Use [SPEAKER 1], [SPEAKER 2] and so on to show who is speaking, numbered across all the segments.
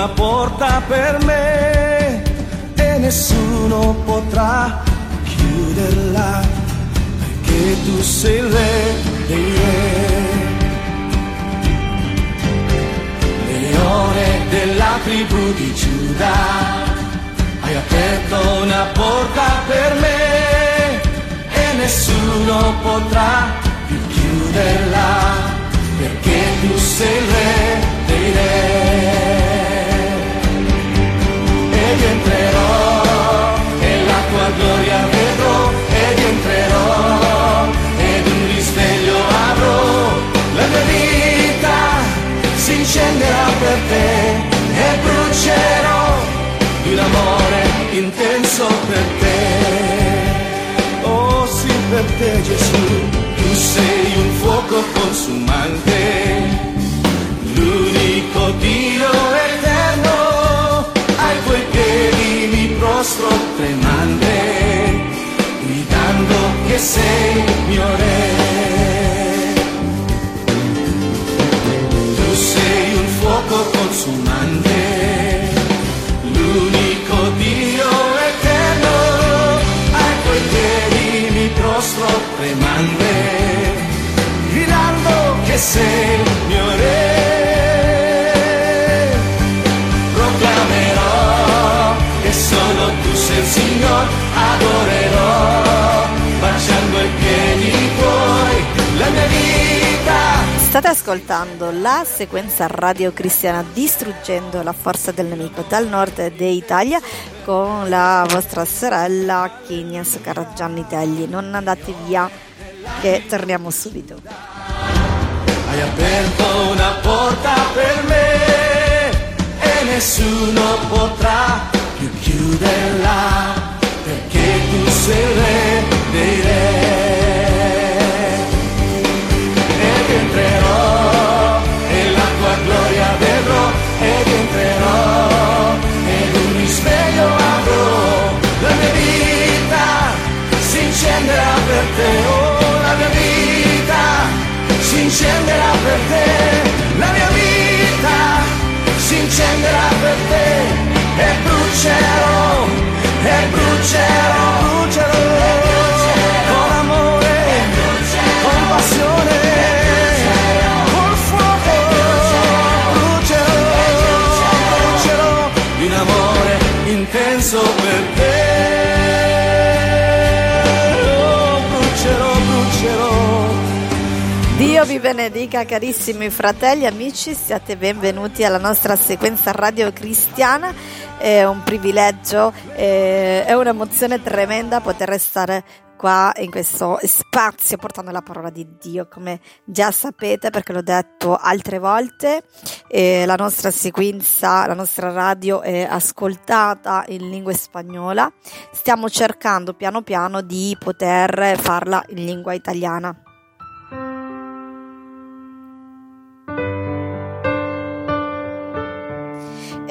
[SPEAKER 1] Una porta per me e nessuno potrà chiuderla, perché tu sei il re dei re. Leone della tribù di Giuda, hai aperto una porta per me e nessuno potrà più chiuderla perché tu sei il re consumante, l'unico Dio eterno, ai tuoi piedi mi prostro tremante, gridando che sei mio re. Tu sei un fuoco consumante, gridando che sei il mio re. Proclamerò che solo tu sei il Signore, adorerò, baciando i piedi tuoi, la mia vita.
[SPEAKER 2] State ascoltando la sequenza radio cristiana Distruggendo la forza del nemico dal nord d'Italia con la vostra sorella Kenias Caraggianni Tegli. Non andate via che torniamo subito.
[SPEAKER 1] Hai aperto una porta per me e nessuno potrà più chiuderla perché tu sei il re dei re. Ed entrerò incenderà per te, la mia vita si incenderà per te. E brucerò, e brucerò, brucerò
[SPEAKER 2] benedica carissimi fratelli amici, siate benvenuti alla nostra sequenza radio cristiana, è un privilegio, è un'emozione tremenda poter restare qua in questo spazio portando la parola di Dio, come già sapete perché l'ho detto altre volte, la nostra sequenza, la nostra radio è ascoltata in lingua spagnola, stiamo cercando piano piano di poter farla in lingua italiana.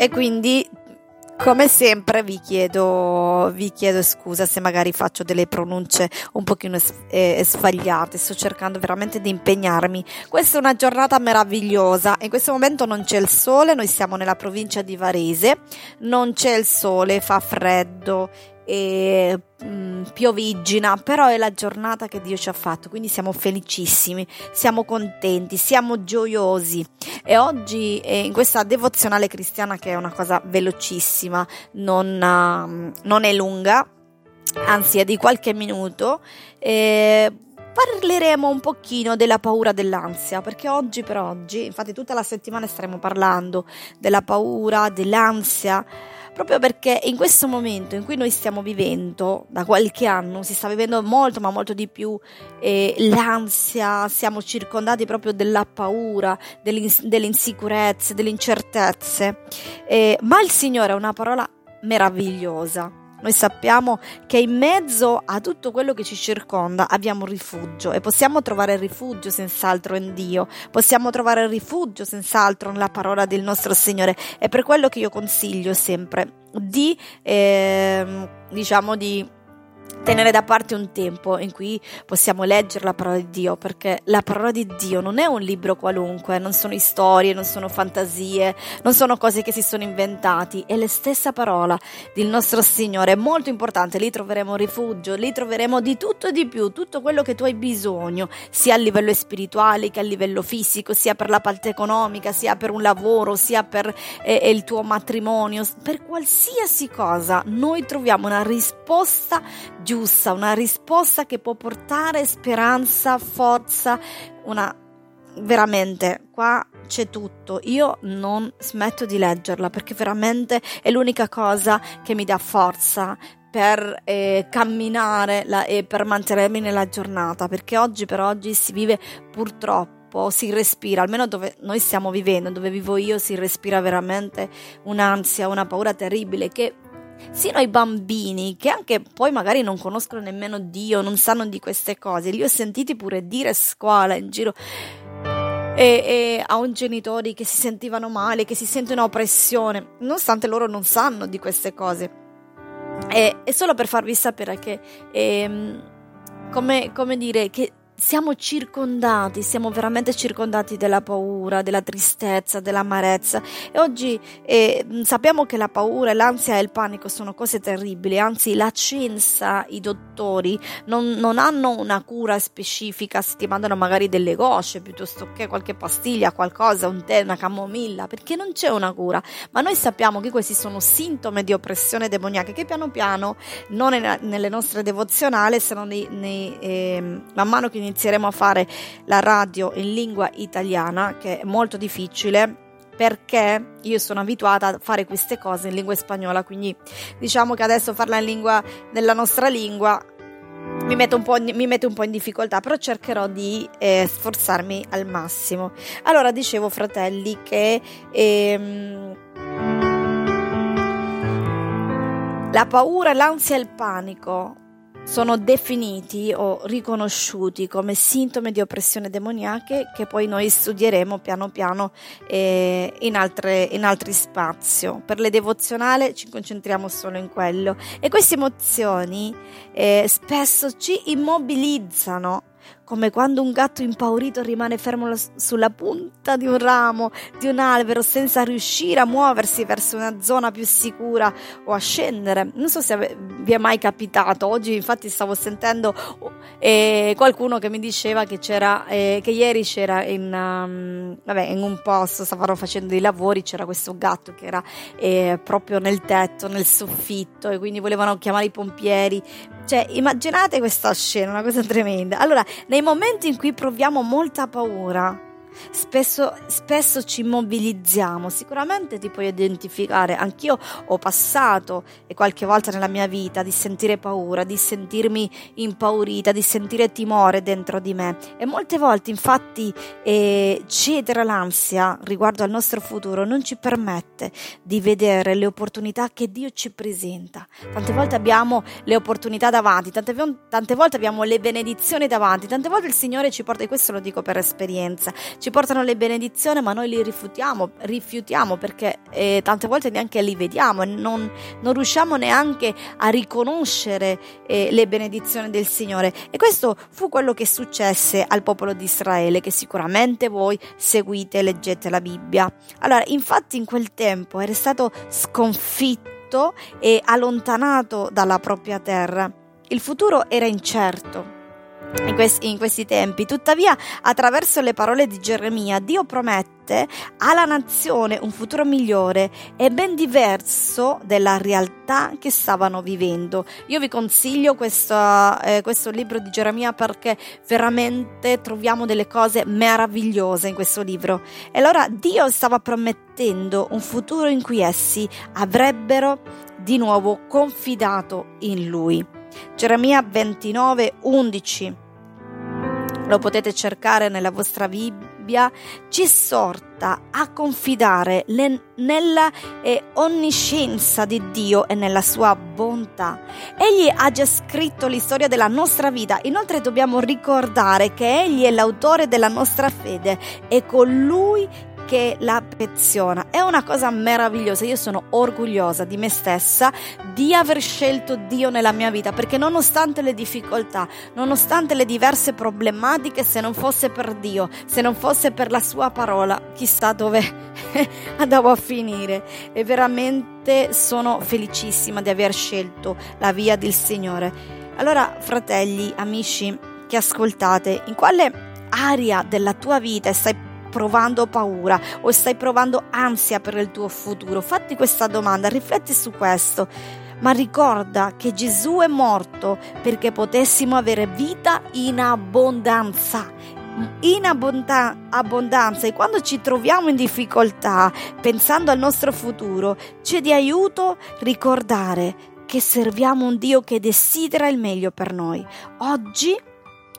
[SPEAKER 2] E quindi, come sempre, vi chiedo, vi chiedo scusa se magari faccio delle pronunce un pochino eh, sbagliate. Sto cercando veramente di impegnarmi. Questa è una giornata meravigliosa. In questo momento non c'è il sole, noi siamo nella provincia di Varese. Non c'è il sole, fa freddo e mh, mm, piovigina, però è la giornata che Dio ci ha fatto, quindi siamo felicissimi, siamo contenti, siamo gioiosi. E oggi eh, in questa devozionale cristiana, che è una cosa velocissima, non, uh, non è lunga, anzi è di qualche minuto, eh, parleremo un pochino della paura dell'ansia, perché oggi per oggi, infatti tutta la settimana staremo parlando della paura, dell'ansia, proprio perché in questo momento in cui noi stiamo vivendo, da qualche anno, si sta vivendo molto ma molto di più eh, l'ansia, siamo circondati proprio della paura, delle, delle insicurezze, delle incertezze, eh, ma il Signore ha una parola meravigliosa noi sappiamo che in mezzo a tutto quello che ci circonda abbiamo rifugio e possiamo trovare rifugio senz'altro in Dio, possiamo trovare rifugio senz'altro nella parola del nostro Signore. È per quello che io consiglio sempre di, eh, diciamo, di tenere da parte un tempo in cui possiamo leggere la parola di Dio, perché la parola di Dio non è un libro qualunque, non sono storie, non sono fantasie, non sono cose che si sono inventati, è la stessa parola del nostro Signore, è molto importante, lì troveremo rifugio, lì troveremo di tutto e di più, tutto quello che tu hai bisogno, sia a livello spirituale che a livello fisico, sia per la parte economica, sia per un lavoro, sia per eh, il tuo matrimonio, per qualsiasi cosa noi troviamo una risposta giusta, una risposta che può portare speranza, forza, una veramente qua c'è tutto. Io non smetto di leggerla perché veramente è l'unica cosa che mi dà forza per eh, camminare la, e per mantenermi nella giornata perché oggi per oggi si vive purtroppo si respira, almeno dove noi stiamo vivendo, dove vivo io, si respira veramente un'ansia, una paura terribile che sino ai bambini che anche poi magari non conoscono nemmeno Dio, non sanno di queste cose, li ho sentiti pure dire a scuola in giro e, e, a un genitori che si sentivano male, che si sentono oppressione, nonostante loro non sanno di queste cose. E, è solo per farvi sapere che, eh, come, come dire, che siamo circondati, siamo veramente circondati della paura, della tristezza, dell'amarezza. E oggi eh, sappiamo che la paura, l'ansia e il panico sono cose terribili, anzi la scienza, i dottori non, non hanno una cura specifica, si ti mandano magari delle gocce piuttosto che qualche pastiglia, qualcosa, un tè, una camomilla, perché non c'è una cura, ma noi sappiamo che questi sono sintomi di oppressione demoniaca che piano piano, non nelle nostre devozionali, se non nei, nei, eh, man mano che inizieremo a fare la radio in lingua italiana, che è molto difficile perché io sono abituata a fare queste cose in lingua spagnola, quindi diciamo che adesso farla in lingua nella nostra lingua mi mette un un po in difficoltà, però cercherò di eh, sforzarmi al massimo. Allora, dicevo, fratelli, che ehm, la paura, l'ansia e il panico sono definiti o riconosciuti come sintomi di oppressione demoniache che poi noi studieremo piano piano eh, in, altre, in altri spazi. Per le devozionali ci concentriamo solo in quello e queste emozioni eh, spesso ci immobilizzano come quando un gatto impaurito rimane fermo sulla punta di un ramo di un albero senza riuscire a muoversi verso una zona più sicura o a scendere. Non so se vi è mai capitato. Oggi, infatti, stavo sentendo eh, qualcuno che mi diceva che c'era, eh, che ieri c'era in, um, vabbè, in un posto, stavano facendo dei lavori, c'era questo gatto che era eh, proprio nel tetto, nel soffitto, e quindi volevano chiamare i pompieri. Cioè, immaginate questa scena, una cosa tremenda. Allora, nei nei momenti in cui proviamo molta paura, Spesso, spesso, ci mobilizziamo, sicuramente ti puoi identificare, anch'io ho passato e qualche volta nella mia vita di sentire paura, di sentirmi impaurita, di sentire timore dentro di me. E molte volte infatti eh, cedere all'ansia riguardo al nostro futuro non ci permette di vedere le opportunità che Dio ci presenta. Tante volte abbiamo le opportunità davanti, tante, tante volte abbiamo le benedizioni davanti, tante volte il Signore ci porta, e questo lo dico per esperienza, ci portano le benedizioni, ma noi li rifiutiamo, rifiutiamo perché eh, tante volte neanche li vediamo e non, non riusciamo neanche a riconoscere eh, le benedizioni del Signore. E questo fu quello che successe al popolo di Israele, che sicuramente voi seguite e leggete la Bibbia. Allora, infatti in quel tempo era stato sconfitto e allontanato dalla propria terra. Il futuro era incerto in questi, in questi tempi. Tuttavia, attraverso le parole di Geremia, Dio promette alla nazione un futuro migliore e ben diverso della realtà che stavano vivendo. Io vi consiglio questo, eh, questo libro di Geremia perché veramente troviamo delle cose meravigliose in questo libro. E allora Dio stava promettendo un futuro in cui essi avrebbero di nuovo confidato in Lui. Geremia 29, 11. Lo potete cercare nella vostra Bibbia. Ci sorta a confidare nella eh, onniscienza di Dio e nella sua bontà. Egli ha già scritto l'istoria della nostra vita. Inoltre dobbiamo ricordare che Egli è l'autore della nostra fede e colui che la peziona. È una cosa meravigliosa, io sono orgogliosa di me stessa di aver scelto Dio nella mia vita, perché nonostante le difficoltà, nonostante le diverse problematiche, se non fosse per Dio, se non fosse per la sua parola, chissà dove andavo a finire. E veramente sono felicissima di aver scelto la via del Signore. Allora, fratelli, amici che ascoltate, in quale area della tua vita stai provando paura o stai provando ansia per il tuo futuro, fatti questa domanda, rifletti su questo. Ma ricorda che Gesù è morto perché potessimo avere vita in abbondanza in abbonda- abbondanza e quando ci troviamo in difficoltà pensando al nostro futuro c'è di aiuto ricordare che serviamo un Dio che desidera il meglio per noi. Oggi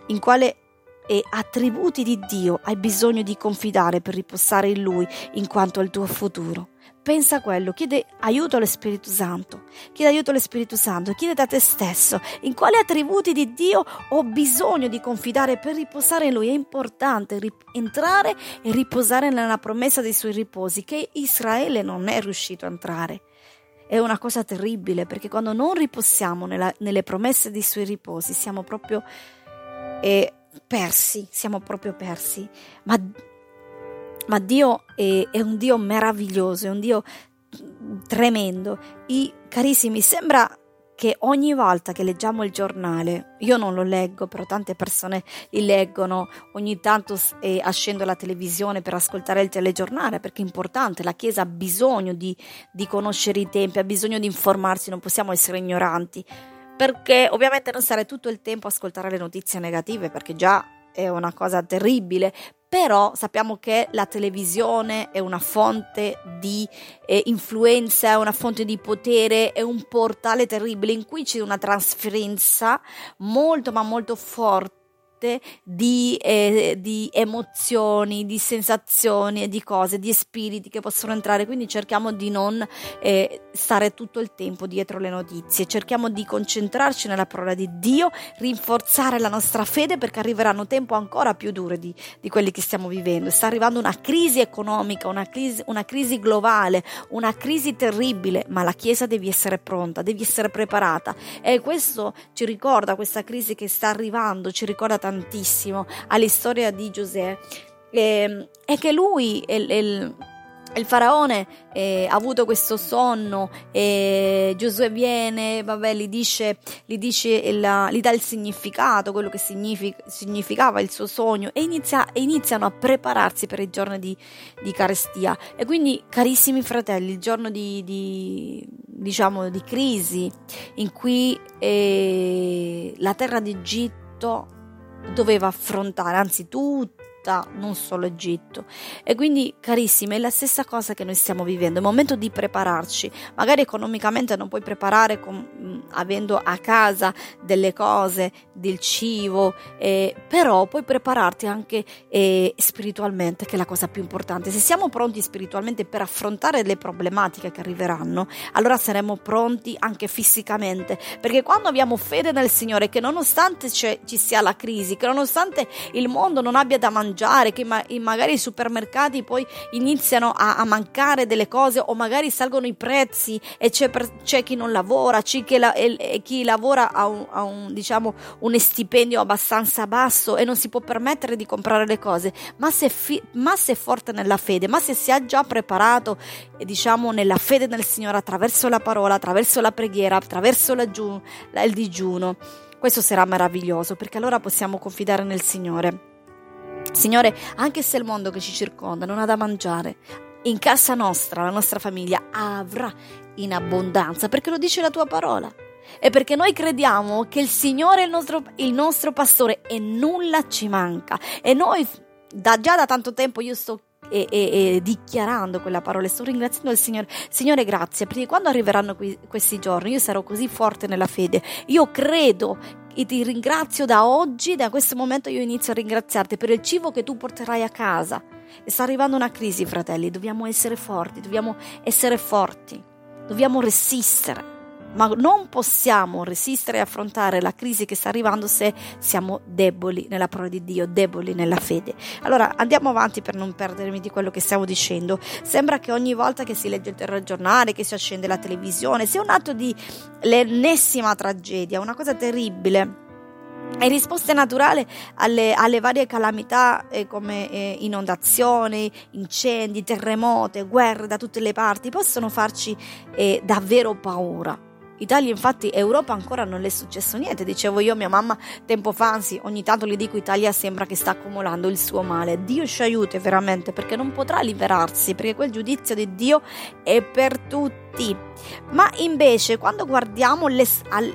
[SPEAKER 2] in quale e attributi di Dio hai bisogno di confidare per riposare in Lui in quanto al tuo futuro. Pensa a quello, chiede aiuto allo Spirito Santo, chiede aiuto allo Spirito Santo, chiede da te stesso in quali attributi di Dio ho bisogno di confidare per riposare in Lui. È importante rip- entrare e riposare nella promessa dei suoi riposi che Israele non è riuscito a entrare. È una cosa terribile perché quando non riposiamo nella, nelle promesse dei suoi riposi siamo proprio... Eh, persi, siamo proprio persi. Ma, ma Dio è, è, un Dio meraviglioso, è un Dio tremendo. I, carissimi, sembra che ogni volta che leggiamo il giornale, io non lo leggo, però tante persone li leggono, ogni tanto eh, accendo la televisione per ascoltare il telegiornale perché è importante, la Chiesa ha bisogno di, di conoscere i tempi, ha bisogno di informarsi, non possiamo essere ignoranti perché ovviamente non stare tutto il tempo a ascoltare le notizie negative perché già è una cosa terribile, però sappiamo che la televisione è una fonte di eh, influenza, è una fonte di potere, è un portale terribile in cui c'è una trasferenza molto ma molto forte di, eh, di, emozioni, di sensazioni e di cose, di spiriti che possono entrare. Quindi cerchiamo di non eh, stare tutto il tempo dietro le notizie, cerchiamo di concentrarci nella parola di Dio, rinforzare la nostra fede perché arriveranno tempo ancora più dure di, di quelli che stiamo vivendo. Sta arrivando una crisi economica, una crisi, una crisi globale, una crisi terribile, ma la Chiesa deve essere pronta, devi essere preparata. E questo ci ricorda, questa crisi che sta arrivando, ci ricorda tantissimo alla storia di Giuseppe eh, è che lui è, è, il faraone eh, ha avuto questo sonno e Giosuè viene, vabbè, gli dice, gli, dice il, gli dà il significato, quello che signific, significava il suo sogno e, inizia, iniziano a prepararsi per il giorno di, di, carestia. E quindi, carissimi fratelli, il giorno di, di diciamo, di crisi in cui eh, la terra d'Egitto doveva affrontare, anzi tutta, non solo Egitto. E quindi, carissimi, è la stessa cosa che noi stiamo vivendo, è il momento di prepararci. Magari economicamente non puoi preparare con, avendo a casa delle cose, del cibo, eh, però puoi prepararti anche eh, spiritualmente, che è la cosa più importante. Se siamo pronti spiritualmente per affrontare le problematiche che arriveranno, allora saremo pronti anche fisicamente, perché quando abbiamo fede nel Signore, che nonostante ci sia la crisi, che nonostante il mondo non abbia da mangiare, mangiare, che ma- magari i supermercati poi iniziano a, a, mancare delle cose o magari salgono i prezzi e c'è, per, c'è chi non lavora, c'è chi, la, e, chi lavora ha, un, ha un, diciamo, un stipendio abbastanza basso e non si può permettere di comprare le cose, ma se, fi- ma se è forte nella fede, ma se si è già preparato, diciamo, nella fede nel Signore attraverso la parola, attraverso la preghiera, attraverso la giu- il digiuno, questo sarà meraviglioso perché allora possiamo confidare nel Signore. Signore, anche se il mondo che ci circonda non ha da mangiare, in casa nostra, la nostra famiglia avrà in abbondanza, perché lo dice la tua parola. E perché noi crediamo che il Signore è il nostro, il nostro pastore e nulla ci manca. E noi da, già da tanto tempo io sto e, e, e, dichiarando quella parola, sto ringraziando il Signore. Signore, grazie, perché quando arriveranno qui, questi giorni io sarò così forte nella fede. Io credo e ti ringrazio da oggi, da questo momento io inizio a ringraziarti per il cibo che tu porterai a casa. E sta arrivando una crisi, fratelli, dobbiamo essere forti, dobbiamo essere forti, dobbiamo resistere ma non possiamo resistere e affrontare la crisi che sta arrivando se siamo deboli nella parola di Dio, deboli nella fede. Allora andiamo avanti per non perdermi di quello che stiamo dicendo. Sembra che ogni volta che si legge il telegiornale, che si accende la televisione, sia un atto di l'ennesima tragedia, una cosa terribile. E risposte naturali alle, alle, varie calamità eh, come eh, inondazioni, incendi, terremoti, guerre da tutte le parti possono farci eh, davvero paura. Italia infatti Europa ancora non le è successo niente, dicevo io a mia mamma tempo fa, anzi ogni tanto le dico Italia sembra che sta accumulando il suo male, Dio ci aiuti veramente perché non potrà liberarsi, perché quel giudizio di Dio è per tutti tutti. Ma invece quando guardiamo le,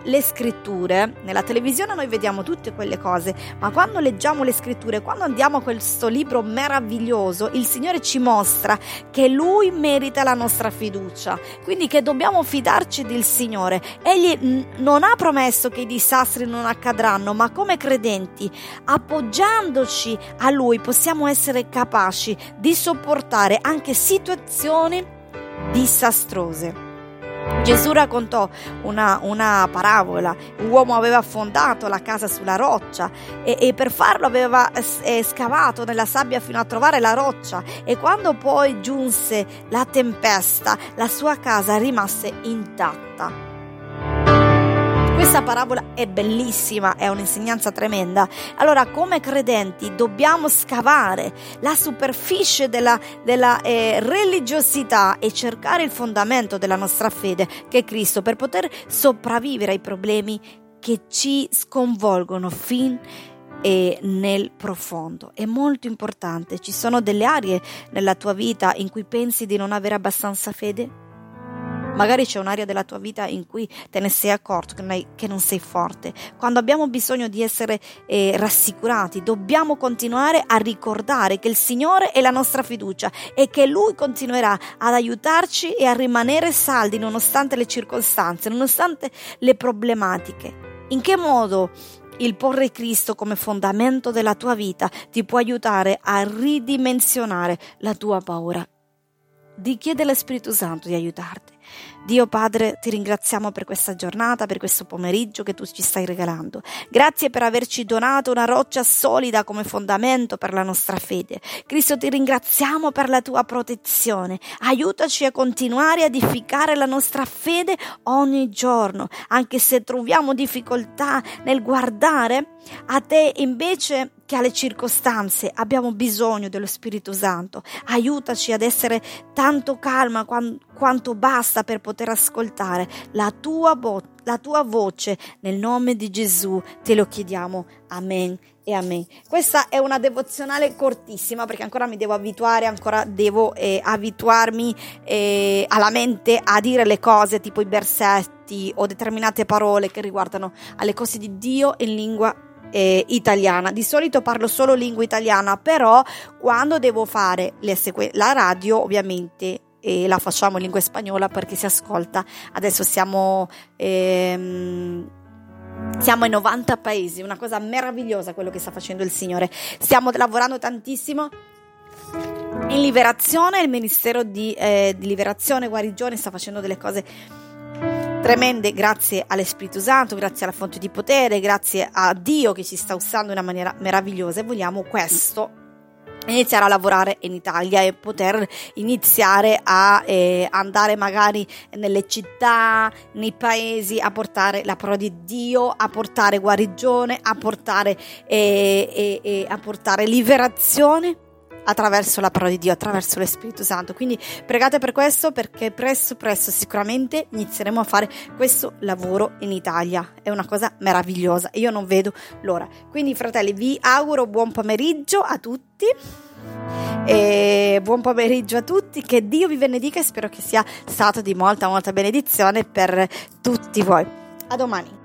[SPEAKER 2] le, scritture, nella televisione noi vediamo tutte quelle cose, ma quando leggiamo le scritture, quando andiamo a questo libro meraviglioso, il Signore ci mostra che Lui merita la nostra fiducia, quindi che dobbiamo fidarci del Signore. Egli non ha promesso che i disastri non accadranno, ma come credenti, appoggiandoci a Lui, possiamo essere capaci di sopportare anche situazioni disastrose. Gesù raccontò una, una, parabola, un uomo aveva affondato la casa sulla roccia e, e per farlo aveva eh, scavato nella sabbia fino a trovare la roccia e quando poi giunse la tempesta la sua casa rimase intatta. Questa parabola è bellissima, è un'insegnanza tremenda. Allora, come credenti, dobbiamo scavare la superficie della, della eh, religiosità e cercare il fondamento della nostra fede, che è Cristo, per poter sopravvivere ai problemi che ci sconvolgono fin e nel profondo. È molto importante. Ci sono delle aree nella tua vita in cui pensi di non avere abbastanza fede? Magari c'è un'area della tua vita in cui te ne sei accorto che non, sei forte. Quando abbiamo bisogno di essere eh, rassicurati, dobbiamo continuare a ricordare che il Signore è la nostra fiducia e che Lui continuerà ad aiutarci e a rimanere saldi nonostante le circostanze, nonostante le problematiche. In che modo il porre Cristo come fondamento della tua vita ti può aiutare a ridimensionare la tua paura? Di chiede allo Spirito Santo di aiutarti. Dio Padre, ti ringraziamo per questa giornata, per questo pomeriggio che tu ci stai regalando. Grazie per averci donato una roccia solida come fondamento per la nostra fede. Cristo, ti ringraziamo per la tua protezione. Aiutaci a continuare a edificare la nostra fede ogni giorno, anche se troviamo difficoltà nel guardare a te invece che alle circostanze abbiamo bisogno dello Spirito Santo. Aiutaci ad essere tanto calma quanto basta per poter ascoltare la tua, vo- la tua voce. Nel nome di Gesù te lo chiediamo. Amen e amen. Questa è una devozionale cortissima perché ancora mi devo abituare, ancora devo eh, abituarmi eh, alla mente a dire le cose tipo i versetti o determinate parole che riguardano alle cose di Dio in lingua eh, italiana. Di solito parlo solo lingua italiana, però quando devo fare sequ- la radio, ovviamente e la facciamo in lingua spagnola perché si ascolta. Adesso siamo, ehm, siamo in 90 paesi, una cosa meravigliosa quello che sta facendo il Signore. Stiamo lavorando tantissimo. In liberazione, il Ministero di, eh, di Liberazione e Guarigione sta facendo delle cose tremende grazie all'Espirito Santo, grazie alla fonte di potere, grazie a Dio che ci sta usando in una maniera meravigliosa e vogliamo questo
[SPEAKER 3] iniziare a lavorare in Italia e poter iniziare a eh, andare magari nelle città, nei paesi a portare la parola di Dio, a portare guarigione, a portare, eh, eh, a portare liberazione attraverso la parola di Dio, attraverso lo Spirito Santo. Quindi pregate per questo perché presto, presto sicuramente inizieremo a fare questo lavoro in Italia. È una cosa meravigliosa. Io non vedo l'ora. Quindi fratelli, vi auguro buon pomeriggio a tutti. E buon pomeriggio a tutti, che Dio vi benedica e spero che sia stato di molta molta benedizione per tutti voi. A domani.